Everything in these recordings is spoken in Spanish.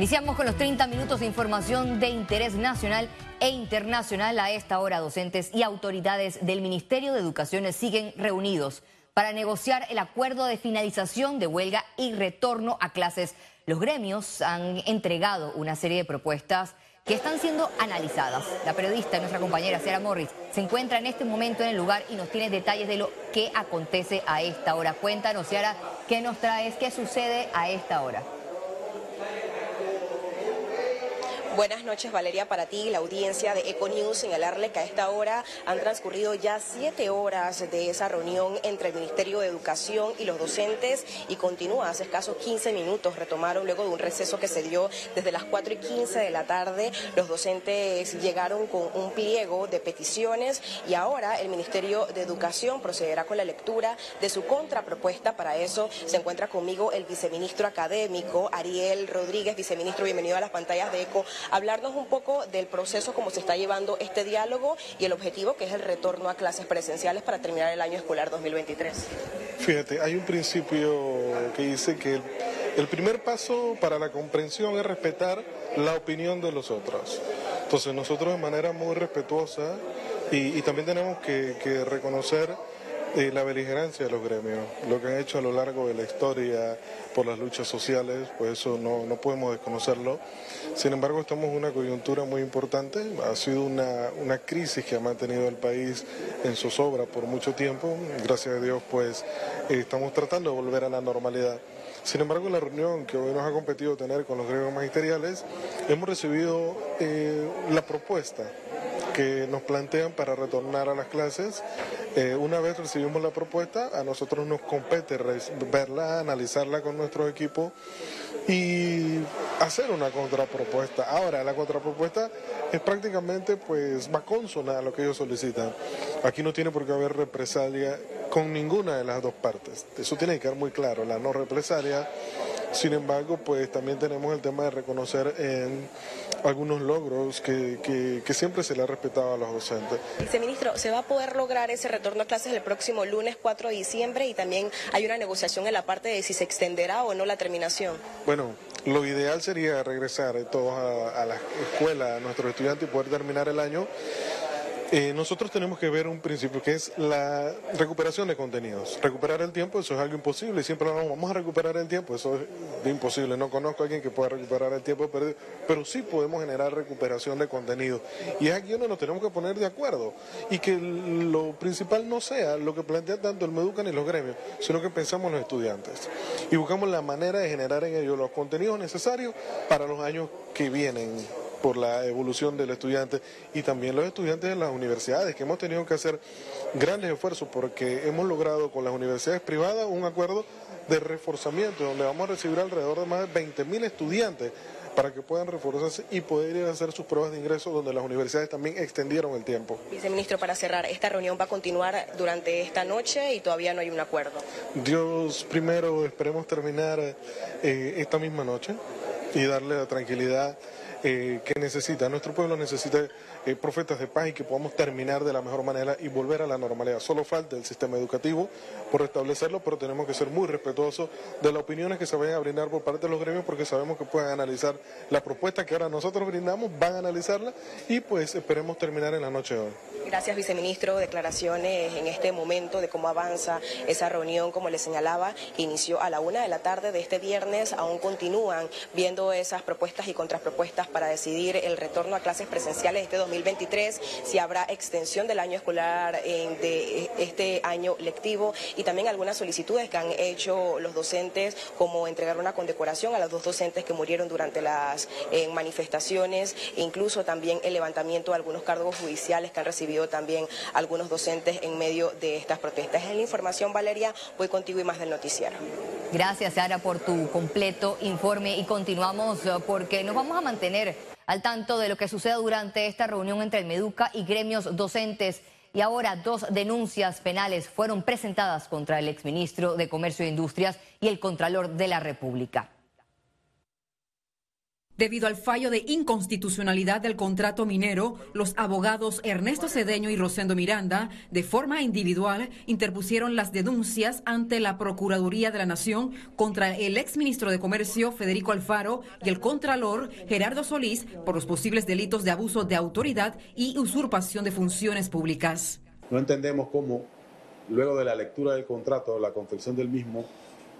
Iniciamos con los 30 minutos de información de interés nacional e internacional. A esta hora, docentes y autoridades del Ministerio de Educación siguen reunidos para negociar el acuerdo de finalización de huelga y retorno a clases. Los gremios han entregado una serie de propuestas que están siendo analizadas. La periodista, nuestra compañera Sara Morris, se encuentra en este momento en el lugar y nos tiene detalles de lo que acontece a esta hora. Cuéntanos, Sara, qué nos traes, qué sucede a esta hora. Buenas noches, Valeria, para ti la audiencia de Econews. Señalarle que a esta hora han transcurrido ya siete horas de esa reunión entre el Ministerio de Educación y los docentes y continúa hace escasos 15 minutos. Retomaron luego de un receso que se dio desde las 4 y 15 de la tarde. Los docentes llegaron con un pliego de peticiones y ahora el Ministerio de Educación procederá con la lectura de su contrapropuesta. Para eso se encuentra conmigo el viceministro académico Ariel Rodríguez. Viceministro, bienvenido a las pantallas de ECO hablarnos un poco del proceso, cómo se está llevando este diálogo y el objetivo que es el retorno a clases presenciales para terminar el año escolar 2023. Fíjate, hay un principio que dice que el primer paso para la comprensión es respetar la opinión de los otros. Entonces nosotros de manera muy respetuosa y, también tenemos que, que reconocer la beligerancia de los gremios, lo que han hecho a lo largo de la historia por las luchas sociales, pues eso no, no podemos desconocerlo. Sin embargo, estamos en una coyuntura muy importante, ha sido una, una crisis que ha mantenido el país en zozobra por mucho tiempo, gracias a Dios pues eh, estamos tratando de volver a la normalidad. Sin embargo, en la reunión que hoy nos ha competido tener con los gremios magisteriales, hemos recibido eh, la propuesta que nos plantean para retornar a las clases. Eh, una vez recibimos la propuesta, a nosotros nos compete verla, analizarla con nuestro equipo y hacer una contrapropuesta. Ahora, la contrapropuesta es prácticamente pues va consona a lo que ellos solicitan. Aquí no tiene por qué haber represalia con ninguna de las dos partes. Eso tiene que quedar muy claro, la no represalia sin embargo, pues también tenemos el tema de reconocer en algunos logros que, siempre se le ha respetado a los docentes. Viceministro, ¿se va a poder lograr ese retorno a clases el próximo lunes 4 de diciembre? Y también hay una negociación en la parte de si se extenderá o no la terminación. Bueno, lo ideal sería regresar todos a, a la escuela, a nuestros estudiantes y poder terminar el año eh, nosotros tenemos que ver un principio que es la recuperación de contenidos. Recuperar el tiempo, eso es algo imposible. Siempre vamos a recuperar el tiempo, eso es imposible. No conozco a alguien que pueda recuperar el tiempo perdido, pero sí podemos generar recuperación de contenido. Y es aquí donde nos tenemos que poner de acuerdo. Y que lo principal no sea lo que plantea tanto el Meduca ni los gremios, sino que pensamos los estudiantes. Y buscamos la manera de generar en ellos los contenidos necesarios para los años que vienen por la evolución del estudiante y también los estudiantes de las universidades, que hemos tenido que hacer grandes esfuerzos porque hemos logrado con las universidades privadas un acuerdo de reforzamiento, donde vamos a recibir alrededor de más de 20.000 estudiantes para que puedan reforzarse y poder ir a hacer sus pruebas de ingreso donde las universidades también extendieron el tiempo. Viceministro, para cerrar, esta reunión va a continuar durante esta noche y todavía no hay un acuerdo. Dios primero, esperemos terminar eh, esta misma noche y darle la tranquilidad eh, que necesita, nuestro pueblo necesita eh, profetas de paz y que podamos terminar de la mejor manera y volver a la normalidad. Solo falta el sistema educativo por restablecerlo, pero tenemos que ser muy respetuosos de las opiniones que se vayan a brindar por parte de los gremios porque sabemos que pueden analizar la propuesta que ahora nosotros brindamos, van a analizarla y pues esperemos terminar en la noche de hoy. Gracias, viceministro. Declaraciones en este momento de cómo avanza esa reunión, como le señalaba, inició a la una de la tarde de este viernes. Aún continúan viendo esas propuestas y contrapropuestas para decidir el retorno a clases presenciales este 2023, si habrá extensión del año escolar de este año lectivo y también algunas solicitudes que han hecho los docentes, como entregar una condecoración a los dos docentes que murieron durante las eh, manifestaciones, e incluso también el levantamiento de algunos cargos judiciales que han recibido también algunos docentes en medio de estas protestas. Es la información, Valeria. Voy contigo y más del noticiero. Gracias, Sara, por tu completo informe y continuamos eh, porque nos vamos a mantener al tanto de lo que suceda durante esta reunión entre el Meduca y gremios docentes. Y ahora dos denuncias penales fueron presentadas contra el exministro de Comercio e Industrias y el Contralor de la República. Debido al fallo de inconstitucionalidad del contrato minero, los abogados Ernesto Cedeño y Rosendo Miranda, de forma individual, interpusieron las denuncias ante la Procuraduría de la Nación contra el exministro de Comercio Federico Alfaro y el contralor Gerardo Solís por los posibles delitos de abuso de autoridad y usurpación de funciones públicas. No entendemos cómo, luego de la lectura del contrato, la confección del mismo,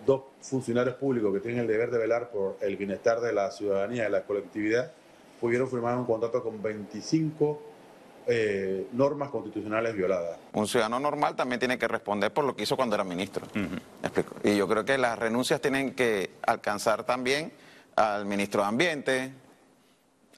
dos funcionarios públicos que tienen el deber de velar por el bienestar de la ciudadanía y de la colectividad pudieron firmar un contrato con 25 eh, normas constitucionales violadas. Un ciudadano normal también tiene que responder por lo que hizo cuando era ministro. Y yo creo que las renuncias tienen que alcanzar también al ministro de Ambiente,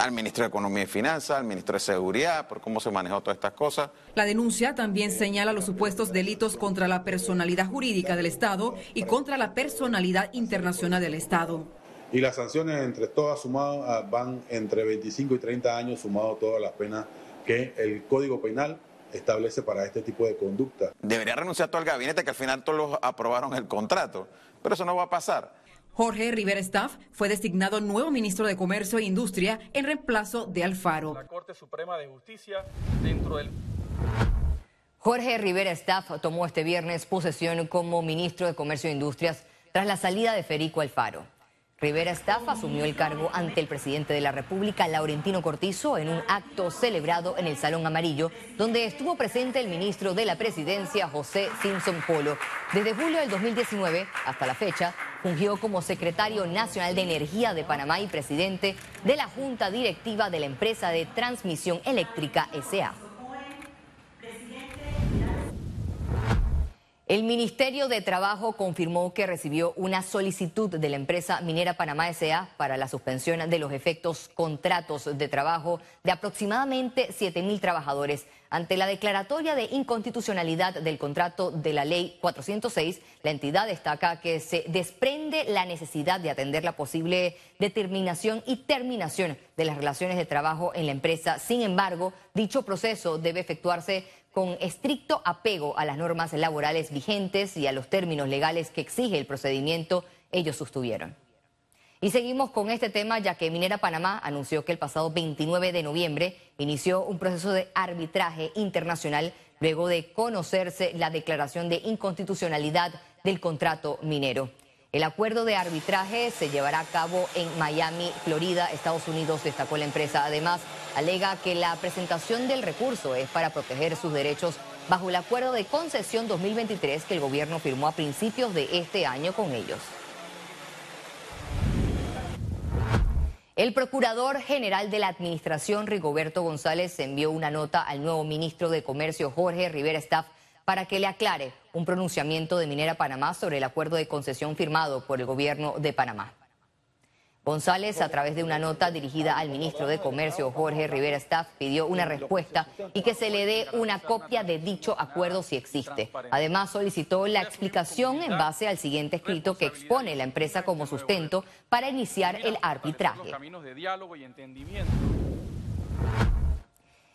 al ministro de Economía y Finanzas, al ministro de Seguridad, por cómo se manejó todas estas cosas. La denuncia también señala los supuestos delitos contra la personalidad jurídica del Estado y contra la personalidad internacional del Estado. Y las sanciones entre todas sumadas ah, van entre 25 y 30 años, sumado todas las penas que el Código Penal establece para este tipo de conducta. Debería renunciar todo el gabinete que al final todos aprobaron el contrato, pero eso no va a pasar. Jorge Rivera Staff fue designado nuevo ministro de Comercio e Industria en reemplazo de Alfaro. La Corte Suprema de Justicia dentro del Jorge Rivera Staff tomó este viernes posesión como ministro de Comercio e Industrias tras la salida de Federico Alfaro. Rivera Staff asumió el cargo ante el presidente de la República, Laurentino Cortizo, en un acto celebrado en el Salón Amarillo, donde estuvo presente el ministro de la Presidencia, José Simpson Polo. Desde julio del 2019 hasta la fecha, fungió como secretario nacional de Energía de Panamá y presidente de la Junta Directiva de la empresa de transmisión eléctrica SA. El Ministerio de Trabajo confirmó que recibió una solicitud de la empresa Minera Panamá S.A. para la suspensión de los efectos contratos de trabajo de aproximadamente 7 mil trabajadores. Ante la declaratoria de inconstitucionalidad del contrato de la Ley 406, la entidad destaca que se desprende la necesidad de atender la posible determinación y terminación de las relaciones de trabajo en la empresa. Sin embargo, dicho proceso debe efectuarse con estricto apego a las normas laborales vigentes y a los términos legales que exige el procedimiento, ellos sostuvieron. Y seguimos con este tema ya que Minera Panamá anunció que el pasado 29 de noviembre inició un proceso de arbitraje internacional luego de conocerse la declaración de inconstitucionalidad del contrato minero. El acuerdo de arbitraje se llevará a cabo en Miami, Florida, Estados Unidos, destacó la empresa. Además, alega que la presentación del recurso es para proteger sus derechos bajo el acuerdo de concesión 2023 que el gobierno firmó a principios de este año con ellos. El procurador general de la Administración, Rigoberto González, envió una nota al nuevo ministro de Comercio, Jorge Rivera Staff, para que le aclare un pronunciamiento de Minera Panamá sobre el acuerdo de concesión firmado por el gobierno de Panamá. González, a través de una nota dirigida al ministro de Comercio, Jorge Rivera Staff, pidió una respuesta y que se le dé una copia de dicho acuerdo si existe. Además, solicitó la explicación en base al siguiente escrito que expone la empresa como sustento para iniciar el arbitraje.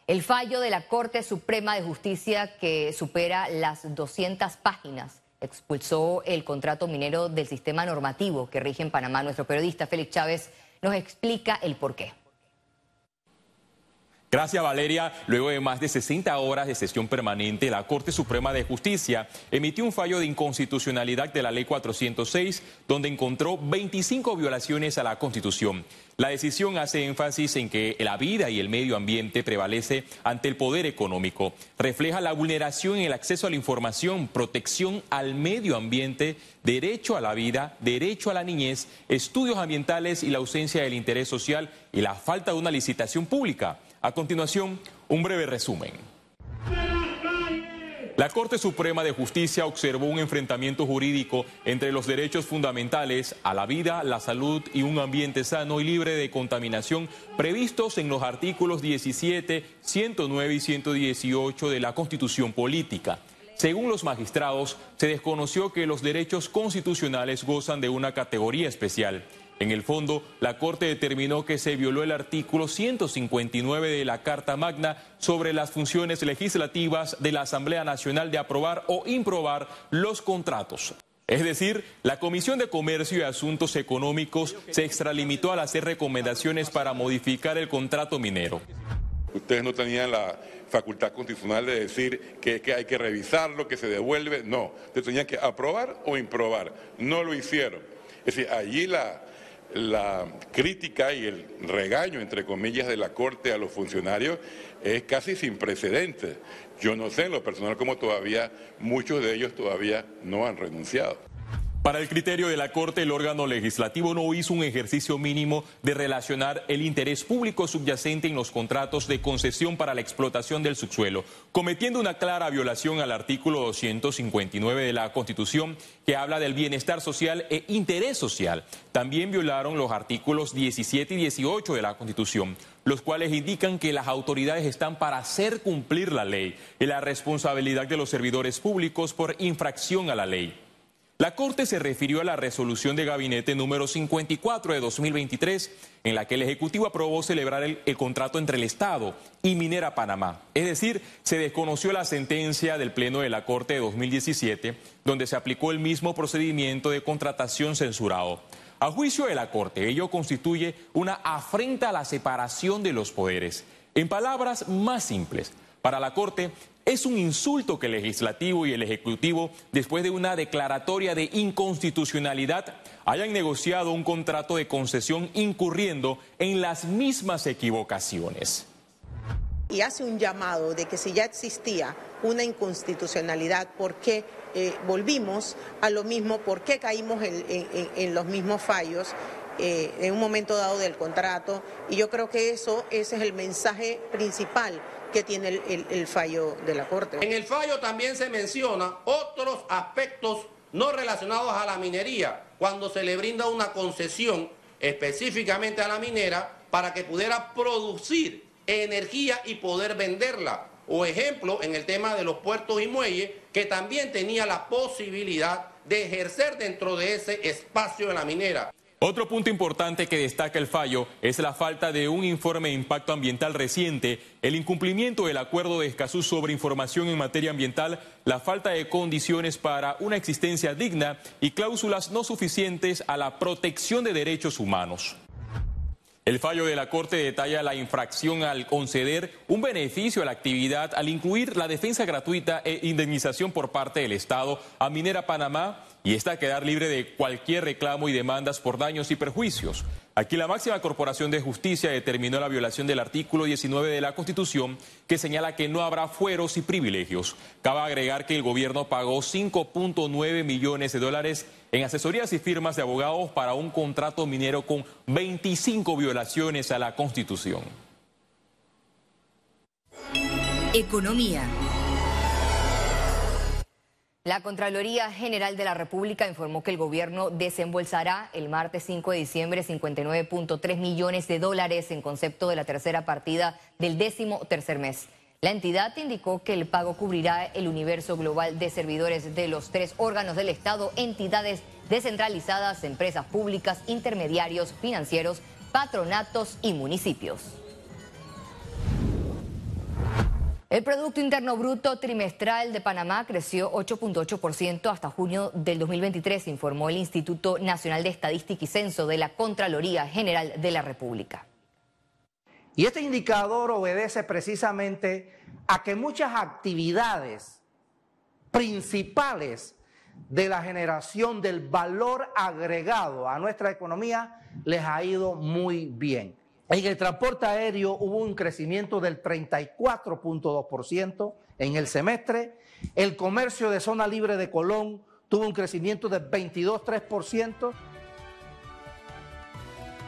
El fallo de la Corte Suprema de Justicia que supera las 200 páginas expulsó el contrato minero del sistema normativo que rige en Panamá. Nuestro periodista Félix Chávez nos explica el porqué. Gracias Valeria. Luego de más de 60 horas de sesión permanente, la Corte Suprema de Justicia emitió un fallo de inconstitucionalidad de la Ley 406, donde encontró 25 violaciones a la Constitución. La decisión hace énfasis en que la vida y el medio ambiente prevalece ante el poder económico. Refleja la vulneración en el acceso a la información, protección al medio ambiente, derecho a la vida, derecho a la niñez, estudios ambientales y la ausencia del interés social y la falta de una licitación pública. A continuación, un breve resumen. La Corte Suprema de Justicia observó un enfrentamiento jurídico entre los derechos fundamentales a la vida, la salud y un ambiente sano y libre de contaminación previstos en los artículos 17, 109 y 118 de la Constitución Política. Según los magistrados, se desconoció que los derechos constitucionales gozan de una categoría especial. En el fondo, la Corte determinó que se violó el artículo 159 de la Carta Magna sobre las funciones legislativas de la Asamblea Nacional de aprobar o improbar los contratos. Es decir, la Comisión de Comercio y Asuntos Económicos se extralimitó al hacer recomendaciones para modificar el contrato minero. Ustedes no tenían la facultad constitucional de decir que, hay que revisarlo, que se devuelve. No, ustedes tenían que aprobar o improbar. No lo hicieron. Es decir, allí la, la crítica y el regaño, entre comillas, de la Corte a los funcionarios es casi sin precedentes. Yo no sé en lo personal cómo todavía muchos de ellos todavía no han renunciado. Para el criterio de la Corte, el órgano legislativo no hizo un ejercicio mínimo de relacionar el interés público subyacente en los contratos de concesión para la explotación del subsuelo, cometiendo una clara violación al artículo 259 de la Constitución que habla del bienestar social e interés social. También violaron los artículos 17 y 18 de la Constitución, los cuales indican que las autoridades están para hacer cumplir la ley y la responsabilidad de los servidores públicos por infracción a la ley. La Corte se refirió a la resolución de gabinete número 54 de 2023, en la que el Ejecutivo aprobó celebrar el, contrato entre el Estado y Minera Panamá. Es decir, se desconoció la sentencia del Pleno de la Corte de 2017, donde se aplicó el mismo procedimiento de contratación censurado. A juicio de la Corte, ello constituye una afrenta a la separación de los poderes. En palabras más simples, para la Corte, es un insulto que el legislativo y el ejecutivo, después de una declaratoria de inconstitucionalidad, hayan negociado un contrato de concesión incurriendo en las mismas equivocaciones. Y hace un llamado de que si ya existía una inconstitucionalidad, ¿por qué eh, volvimos a lo mismo? ¿Por qué caímos en, los mismos fallos? Eh, en un momento dado del contrato y yo creo que eso ese es el mensaje principal tiene el, fallo de la Corte. En el fallo también se menciona otros aspectos no relacionados a la minería, cuando se le brinda una concesión específicamente a la minera para que pudiera producir energía y poder venderla. O ejemplo, en el tema de los puertos y muelles, que también tenía la posibilidad de ejercer dentro de ese espacio de la minera. Otro punto importante que destaca el fallo es la falta de un informe de impacto ambiental reciente, el incumplimiento del acuerdo de Escazú sobre información en materia ambiental, la falta de condiciones para una existencia digna y cláusulas no suficientes a la protección de derechos humanos. El fallo de la Corte detalla la infracción al conceder un beneficio a la actividad al incluir la defensa gratuita e indemnización por parte del Estado a Minera Panamá y esta quedar libre de cualquier reclamo y demandas por daños y perjuicios. Aquí la máxima corporación de justicia determinó la violación del artículo 19 de la Constitución que señala que no habrá fueros y privilegios. Cabe agregar que el gobierno pagó 5.9 millones de dólares en asesorías y firmas de abogados para un contrato minero con 25 violaciones a la Constitución. Economía. La Contraloría General de la República informó que el gobierno desembolsará el martes 5 de diciembre 59.3 millones de dólares en concepto de la tercera partida del décimo tercer mes. La entidad indicó que el pago cubrirá el universo global de servidores de los tres órganos del Estado, entidades descentralizadas, empresas públicas, intermediarios financieros, patronatos y municipios. El Producto Interno Bruto trimestral de Panamá creció 8.8% hasta junio del 2023, informó el Instituto Nacional de Estadística y Censo de la Contraloría General de la República. Y este indicador obedece precisamente a que muchas actividades principales de la generación del valor agregado a nuestra economía les ha ido muy bien. En el transporte aéreo hubo un crecimiento del 34.2% en el semestre. El comercio de zona libre de Colón tuvo un crecimiento del 22.3%.